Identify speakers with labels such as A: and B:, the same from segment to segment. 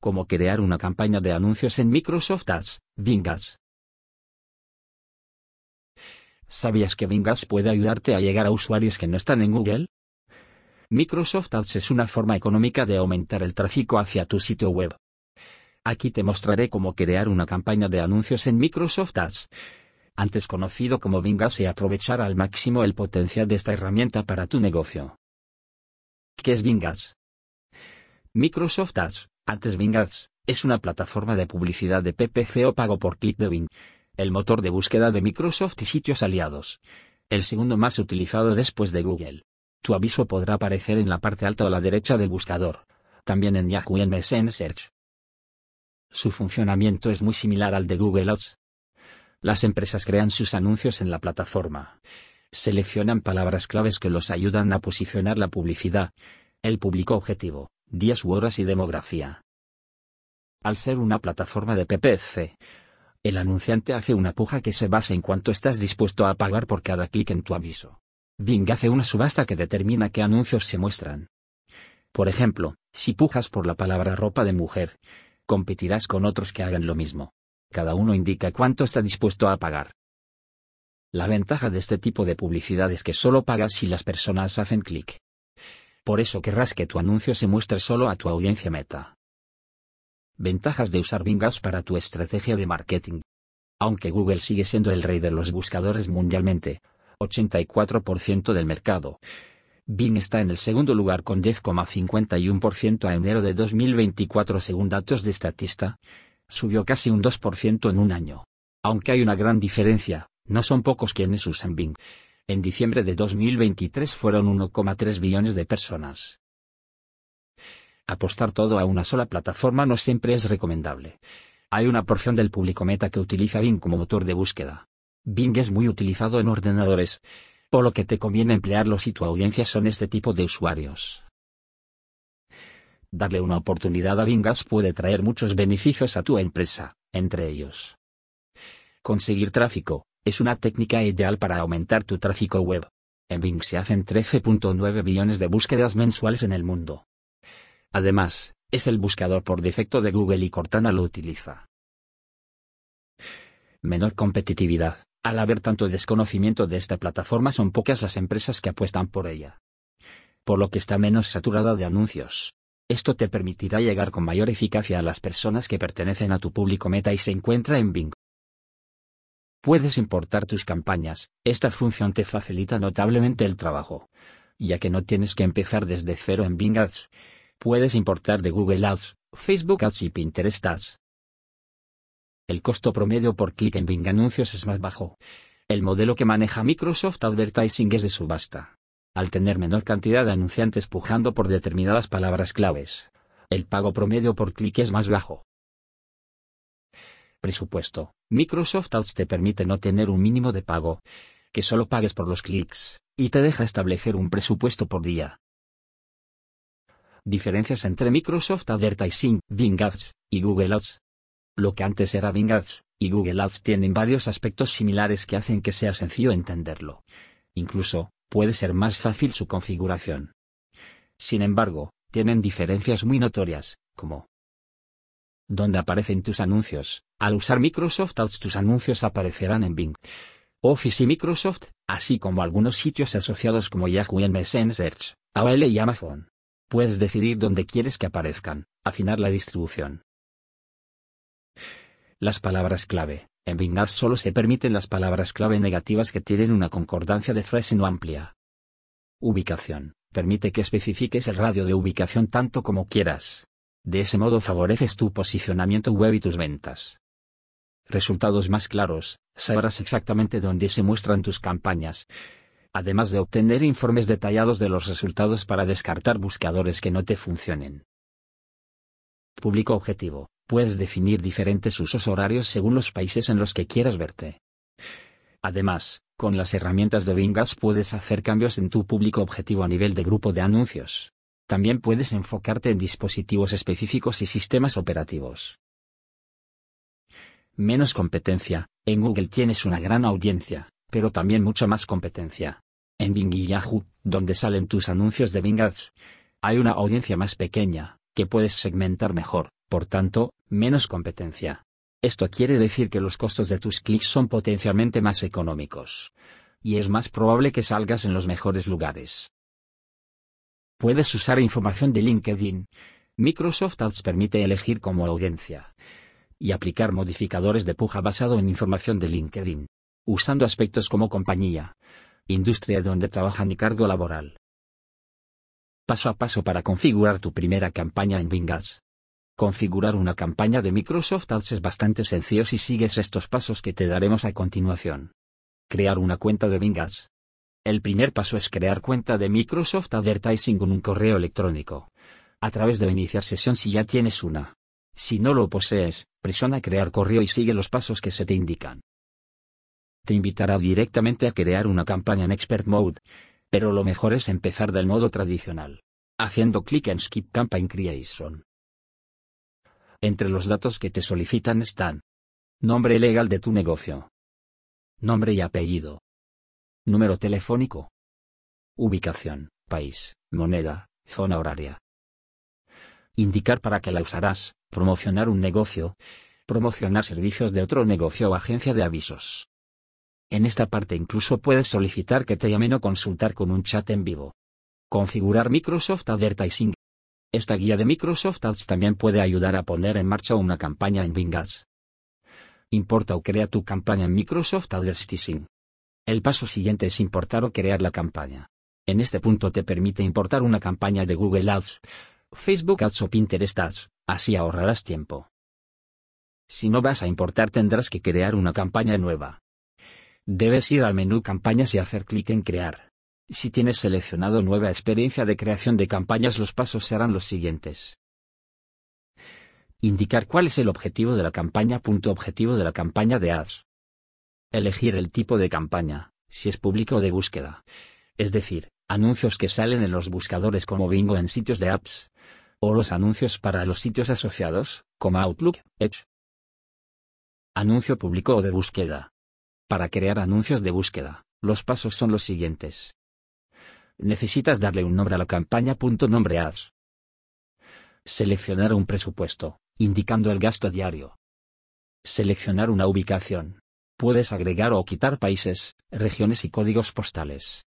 A: Cómo crear una campaña de anuncios en Microsoft Ads, Bing Ads. ¿Sabías que Bing Ads puede ayudarte a llegar a usuarios que no están en Google? Microsoft Ads es una forma económica de aumentar el tráfico hacia tu sitio web. Aquí te mostraré cómo crear una campaña de anuncios en Microsoft Ads, antes conocido como Bing Ads y aprovechar al máximo el potencial de esta herramienta para tu negocio. ¿Qué es Bing Ads? Microsoft Ads, antes Bing Ads, es una plataforma de publicidad de PPC o pago por clic de Bing, el motor de búsqueda de Microsoft y sitios aliados. El segundo más utilizado después de Google. Tu aviso podrá aparecer en la parte alta o la derecha del buscador. También en Yahoo y MSN Search. Su funcionamiento es muy similar al de Google Ads. Las empresas crean sus anuncios en la plataforma. Seleccionan palabras claves que los ayudan a posicionar la publicidad, el público objetivo, días u horas y demografía. Al ser una plataforma de PPC, el anunciante hace una puja que se basa en cuánto estás dispuesto a pagar por cada clic en tu aviso. Bing hace una subasta que determina qué anuncios se muestran. Por ejemplo, si pujas por la palabra ropa de mujer, competirás con otros que hagan lo mismo. Cada uno indica cuánto está dispuesto a pagar. La ventaja de este tipo de publicidad es que solo pagas si las personas hacen clic. Por eso querrás que tu anuncio se muestre solo a tu audiencia meta. Ventajas de usar Bing Ads para tu estrategia de marketing. Aunque Google sigue siendo el rey de los buscadores mundialmente, 84% del mercado. Bing está en el segundo lugar con 10,51% a enero de 2024 según datos de Statista. Subió casi un 2% en un año. Aunque hay una gran diferencia, no son pocos quienes usan Bing. En diciembre de 2023 fueron 1,3 billones de personas. Apostar todo a una sola plataforma no siempre es recomendable. Hay una porción del público meta que utiliza Bing como motor de búsqueda. Bing es muy utilizado en ordenadores, por lo que te conviene emplearlo si tu audiencia son este tipo de usuarios. Darle una oportunidad a Bing Ads puede traer muchos beneficios a tu empresa, entre ellos. Conseguir tráfico, es una técnica ideal para aumentar tu tráfico web. En Bing se hacen 13.9 billones de búsquedas mensuales en el mundo. Además, es el buscador por defecto de Google y Cortana lo utiliza. Menor competitividad. Al haber tanto desconocimiento de esta plataforma son pocas las empresas que apuestan por ella. Por lo que está menos saturada de anuncios. Esto te permitirá llegar con mayor eficacia a las personas que pertenecen a tu público meta y se encuentra en Bing. Puedes importar tus campañas, esta función te facilita notablemente el trabajo. Ya que no tienes que empezar desde cero en Bing Ads. Puedes importar de Google Ads, Facebook Ads y Pinterest Ads. El costo promedio por clic en Bing Anuncios es más bajo. El modelo que maneja Microsoft Advertising es de subasta. Al tener menor cantidad de anunciantes pujando por determinadas palabras claves, el pago promedio por clic es más bajo. Presupuesto. Microsoft Ads te permite no tener un mínimo de pago, que solo pagues por los clics, y te deja establecer un presupuesto por día. Diferencias entre Microsoft Advertising, Bing Ads, y Google Ads. Lo que antes era Bing Ads, y Google Ads tienen varios aspectos similares que hacen que sea sencillo entenderlo. Incluso, puede ser más fácil su configuración. Sin embargo, tienen diferencias muy notorias, como donde aparecen tus anuncios. Al usar Microsoft Ads tus anuncios aparecerán en Bing, Office y Microsoft, así como algunos sitios asociados como Yahoo y Search, AOL y Amazon. Puedes decidir dónde quieres que aparezcan, afinar la distribución. Las palabras clave. En Bing Ads solo se permiten las palabras clave negativas que tienen una concordancia de frase no amplia. Ubicación. Permite que especifiques el radio de ubicación tanto como quieras. De ese modo favoreces tu posicionamiento web y tus ventas. Resultados más claros, sabrás exactamente dónde se muestran tus campañas. Además de obtener informes detallados de los resultados para descartar buscadores que no te funcionen. Público objetivo. Puedes definir diferentes usos horarios según los países en los que quieras verte. Además, con las herramientas de Bing Ads puedes hacer cambios en tu público objetivo a nivel de grupo de anuncios. También puedes enfocarte en dispositivos específicos y sistemas operativos. Menos competencia. En Google tienes una gran audiencia, pero también mucha más competencia. En Bing y Yahoo, donde salen tus anuncios de Bing Ads, hay una audiencia más pequeña, que puedes segmentar mejor, por tanto, menos competencia. Esto quiere decir que los costos de tus clics son potencialmente más económicos. Y es más probable que salgas en los mejores lugares. Puedes usar información de LinkedIn. Microsoft Ads permite elegir como audiencia y aplicar modificadores de puja basado en información de LinkedIn, usando aspectos como compañía, industria donde trabajan y cargo laboral. Paso a paso para configurar tu primera campaña en Bing Ads. Configurar una campaña de Microsoft Ads es bastante sencillo si sigues estos pasos que te daremos a continuación. Crear una cuenta de Bing Ads. El primer paso es crear cuenta de Microsoft Advertising con un correo electrónico. A través de iniciar sesión si ya tienes una. Si no lo posees, presiona crear correo y sigue los pasos que se te indican. Te invitará directamente a crear una campaña en Expert Mode, pero lo mejor es empezar del modo tradicional, haciendo clic en Skip Campaign Creation. Entre los datos que te solicitan están. Nombre legal de tu negocio, nombre y apellido, número telefónico, ubicación, país, moneda, zona horaria. Indicar para qué la usarás, promocionar un negocio, promocionar servicios de otro negocio o agencia de avisos. En esta parte incluso puedes solicitar que te llamen o consultar con un chat en vivo. Configurar Microsoft Advertising. Esta guía de Microsoft Ads también puede ayudar a poner en marcha una campaña en Bing Ads. Importa o crea tu campaña en Microsoft Advertising. El paso siguiente es importar o crear la campaña. En este punto te permite importar una campaña de Google Ads, Facebook Ads o Pinterest Ads, así ahorrarás tiempo. Si no vas a importar tendrás que crear una campaña nueva. Debes ir al menú Campañas y hacer clic en Crear. Si tienes seleccionado Nueva experiencia de creación de campañas los pasos serán los siguientes. Indicar cuál es el objetivo de la campaña. Objetivo de la campaña de ads. Elegir el tipo de campaña, si es público o de búsqueda. Es decir, anuncios que salen en los buscadores como Bingo en sitios de apps. O los anuncios para los sitios asociados, como Outlook, Edge. Anuncio público o de búsqueda. Para crear anuncios de búsqueda, los pasos son los siguientes. Necesitas darle un nombre a la campaña. Nombre ads. Seleccionar un presupuesto, indicando el gasto diario. Seleccionar una ubicación. Puedes agregar o quitar países, regiones y códigos postales.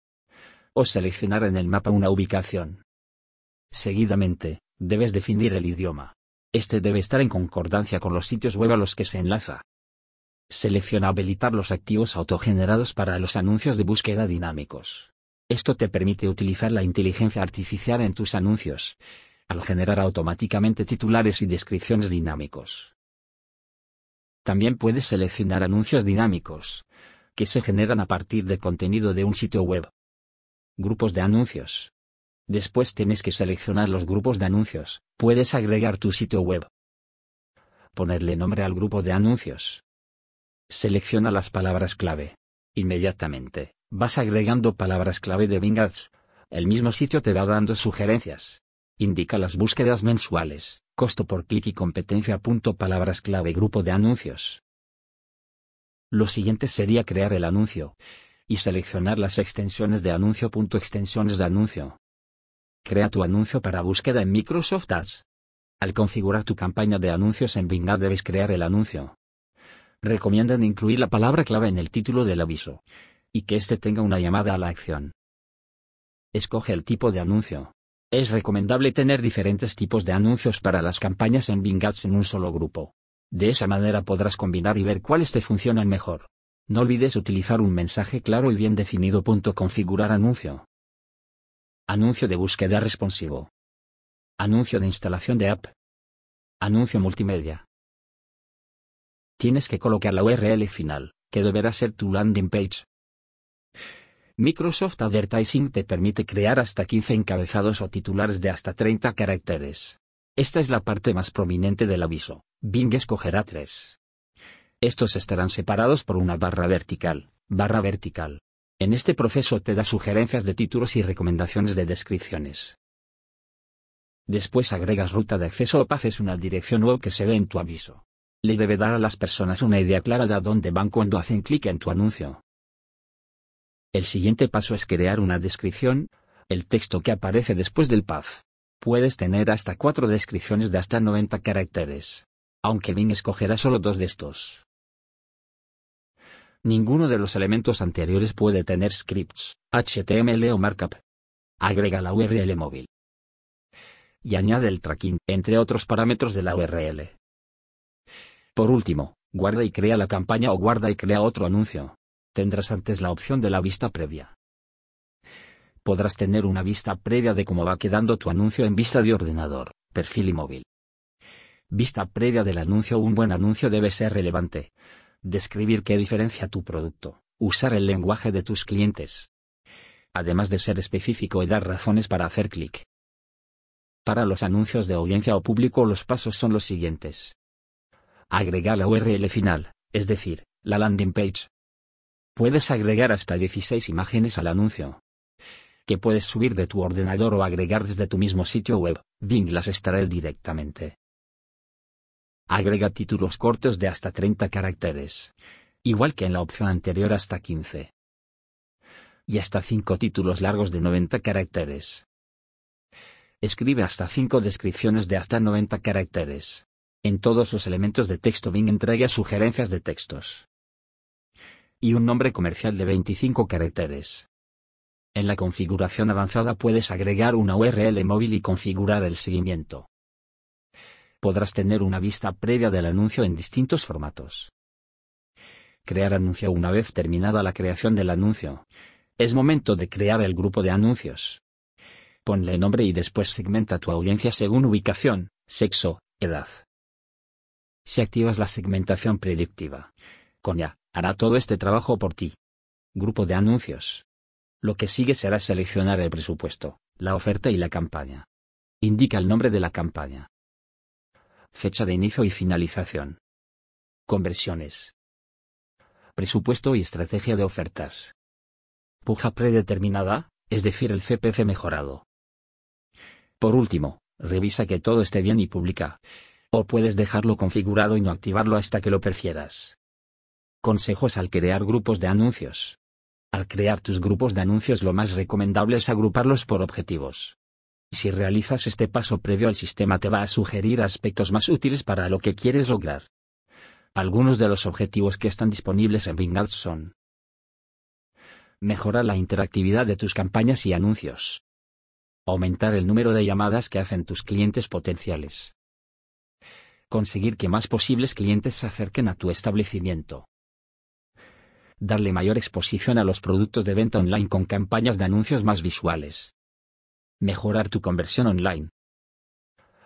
A: O seleccionar en el mapa una ubicación. Seguidamente, debes definir el idioma. Este debe estar en concordancia con los sitios web a los que se enlaza. Selecciona habilitar los activos autogenerados para los anuncios de búsqueda dinámicos. Esto te permite utilizar la inteligencia artificial en tus anuncios, al generar automáticamente titulares y descripciones dinámicos. También puedes seleccionar anuncios dinámicos, que se generan a partir de contenido de un sitio web. Grupos de anuncios. Después tienes que seleccionar los grupos de anuncios, puedes agregar tu sitio web. Ponerle nombre al grupo de anuncios. Selecciona las palabras clave. Inmediatamente, vas agregando palabras clave de Bing Ads. El mismo sitio te va dando sugerencias. Indica las búsquedas mensuales, costo por clic y competencia. Palabras clave grupo de anuncios. Lo siguiente sería crear el anuncio. Y seleccionar las extensiones de anuncio. Extensiones de anuncio. Crea tu anuncio para búsqueda en Microsoft Ads. Al configurar tu campaña de anuncios en Bing Ads debes crear el anuncio. Recomiendan incluir la palabra clave en el título del aviso. Y que éste tenga una llamada a la acción. Escoge el tipo de anuncio. Es recomendable tener diferentes tipos de anuncios para las campañas en Bing Ads en un solo grupo. De esa manera podrás combinar y ver cuáles te funcionan mejor. No olvides utilizar un mensaje claro y bien definido. Configurar anuncio. Anuncio de búsqueda responsivo. Anuncio de instalación de app. Anuncio multimedia. Tienes que colocar la URL final, que deberá ser tu landing page. Microsoft Advertising te permite crear hasta 15 encabezados o titulares de hasta 30 caracteres. Esta es la parte más prominente del aviso. Bing escogerá tres. Estos estarán separados por una barra vertical, barra vertical. En este proceso te da sugerencias de títulos y recomendaciones de descripciones. Después agregas ruta de acceso o path es una dirección web que se ve en tu aviso. Le debe dar a las personas una idea clara de a dónde van cuando hacen clic en tu anuncio. El siguiente paso es crear una descripción, el texto que aparece después del path. Puedes tener hasta cuatro descripciones de hasta 90 caracteres. Aunque Bing escogerá solo dos de estos. Ninguno de los elementos anteriores puede tener scripts, HTML o markup. Agrega la URL móvil. Y añade el tracking, entre otros parámetros de la URL. Por último, guarda y crea la campaña o guarda y crea otro anuncio. Tendrás antes la opción de la vista previa. Podrás tener una vista previa de cómo va quedando tu anuncio en vista de ordenador, perfil y móvil. Vista previa del anuncio Un buen anuncio debe ser relevante, describir qué diferencia tu producto, usar el lenguaje de tus clientes. Además de ser específico y dar razones para hacer clic. Para los anuncios de audiencia o público los pasos son los siguientes. Agregar la URL final, es decir, la landing page. Puedes agregar hasta 16 imágenes al anuncio. Que puedes subir de tu ordenador o agregar desde tu mismo sitio web, Bing las extrae directamente. Agrega títulos cortos de hasta 30 caracteres. Igual que en la opción anterior hasta 15. Y hasta 5 títulos largos de 90 caracteres. Escribe hasta 5 descripciones de hasta 90 caracteres. En todos los elementos de texto Bing entrega sugerencias de textos. Y un nombre comercial de 25 caracteres. En la configuración avanzada puedes agregar una URL móvil y configurar el seguimiento podrás tener una vista previa del anuncio en distintos formatos. Crear anuncio una vez terminada la creación del anuncio. Es momento de crear el grupo de anuncios. Ponle nombre y después segmenta tu audiencia según ubicación, sexo, edad. Si activas la segmentación predictiva, Conya hará todo este trabajo por ti. Grupo de anuncios. Lo que sigue será seleccionar el presupuesto, la oferta y la campaña. Indica el nombre de la campaña. Fecha de inicio y finalización. Conversiones. Presupuesto y estrategia de ofertas. Puja predeterminada, es decir, el CPC mejorado. Por último, revisa que todo esté bien y publica. O puedes dejarlo configurado y no activarlo hasta que lo prefieras. Consejos al crear grupos de anuncios. Al crear tus grupos de anuncios lo más recomendable es agruparlos por objetivos. Si realizas este paso previo al sistema te va a sugerir aspectos más útiles para lo que quieres lograr. Algunos de los objetivos que están disponibles en Bing Ads son Mejorar la interactividad de tus campañas y anuncios. Aumentar el número de llamadas que hacen tus clientes potenciales. Conseguir que más posibles clientes se acerquen a tu establecimiento. Darle mayor exposición a los productos de venta online con campañas de anuncios más visuales. Mejorar tu conversión online.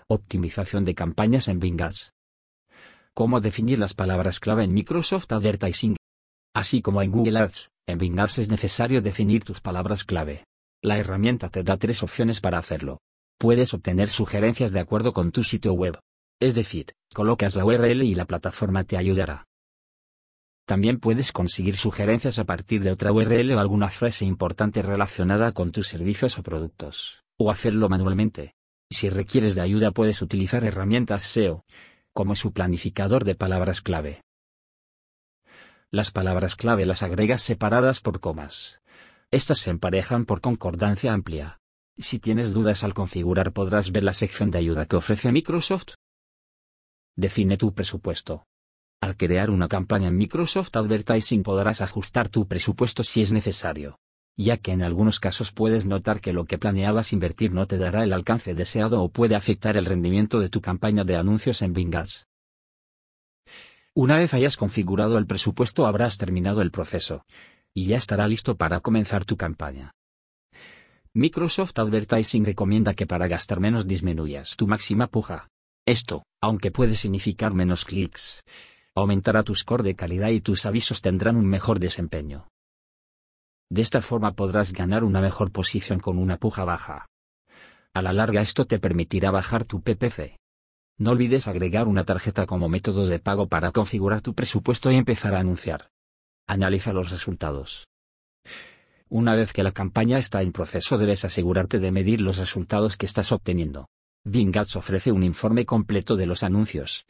A: Optimización de campañas en Bing Ads. Cómo definir las palabras clave en Microsoft Advertising. Así como en Google Ads, en Bing Ads es necesario definir tus palabras clave. La herramienta te da tres opciones para hacerlo. Puedes obtener sugerencias de acuerdo con tu sitio web. Es decir, colocas la URL y la plataforma te ayudará. También puedes conseguir sugerencias a partir de otra URL o alguna frase importante relacionada con tus servicios o productos o hacerlo manualmente. Si requieres de ayuda puedes utilizar herramientas SEO, como su planificador de palabras clave. Las palabras clave las agregas separadas por comas. Estas se emparejan por concordancia amplia. Si tienes dudas al configurar podrás ver la sección de ayuda que ofrece Microsoft. Define tu presupuesto. Al crear una campaña en Microsoft Advertising podrás ajustar tu presupuesto si es necesario ya que en algunos casos puedes notar que lo que planeabas invertir no te dará el alcance deseado o puede afectar el rendimiento de tu campaña de anuncios en Bing Ads. Una vez hayas configurado el presupuesto habrás terminado el proceso, y ya estará listo para comenzar tu campaña. Microsoft Advertising recomienda que para gastar menos disminuyas tu máxima puja. Esto, aunque puede significar menos clics, aumentará tu score de calidad y tus avisos tendrán un mejor desempeño. De esta forma podrás ganar una mejor posición con una puja baja. A la larga esto te permitirá bajar tu PPC. No olvides agregar una tarjeta como método de pago para configurar tu presupuesto y empezar a anunciar. Analiza los resultados. Una vez que la campaña está en proceso debes asegurarte de medir los resultados que estás obteniendo. Bing Ads ofrece un informe completo de los anuncios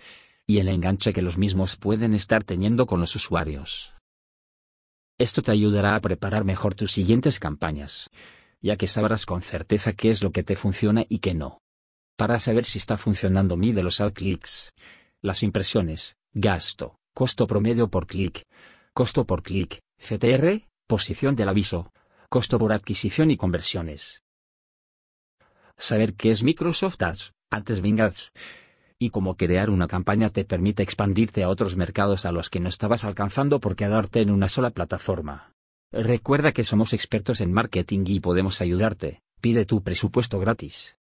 A: y el enganche que los mismos pueden estar teniendo con los usuarios. Esto te ayudará a preparar mejor tus siguientes campañas, ya que sabrás con certeza qué es lo que te funciona y qué no. Para saber si está funcionando mide los ad clics. Las impresiones, gasto, costo promedio por clic, costo por clic, CTR, posición del aviso, costo por adquisición y conversiones. Saber qué es Microsoft Ads, antes Bing Ads. Y cómo crear una campaña te permite expandirte a otros mercados a los que no estabas alcanzando por quedarte en una sola plataforma. Recuerda que somos expertos en marketing y podemos ayudarte. Pide tu presupuesto gratis.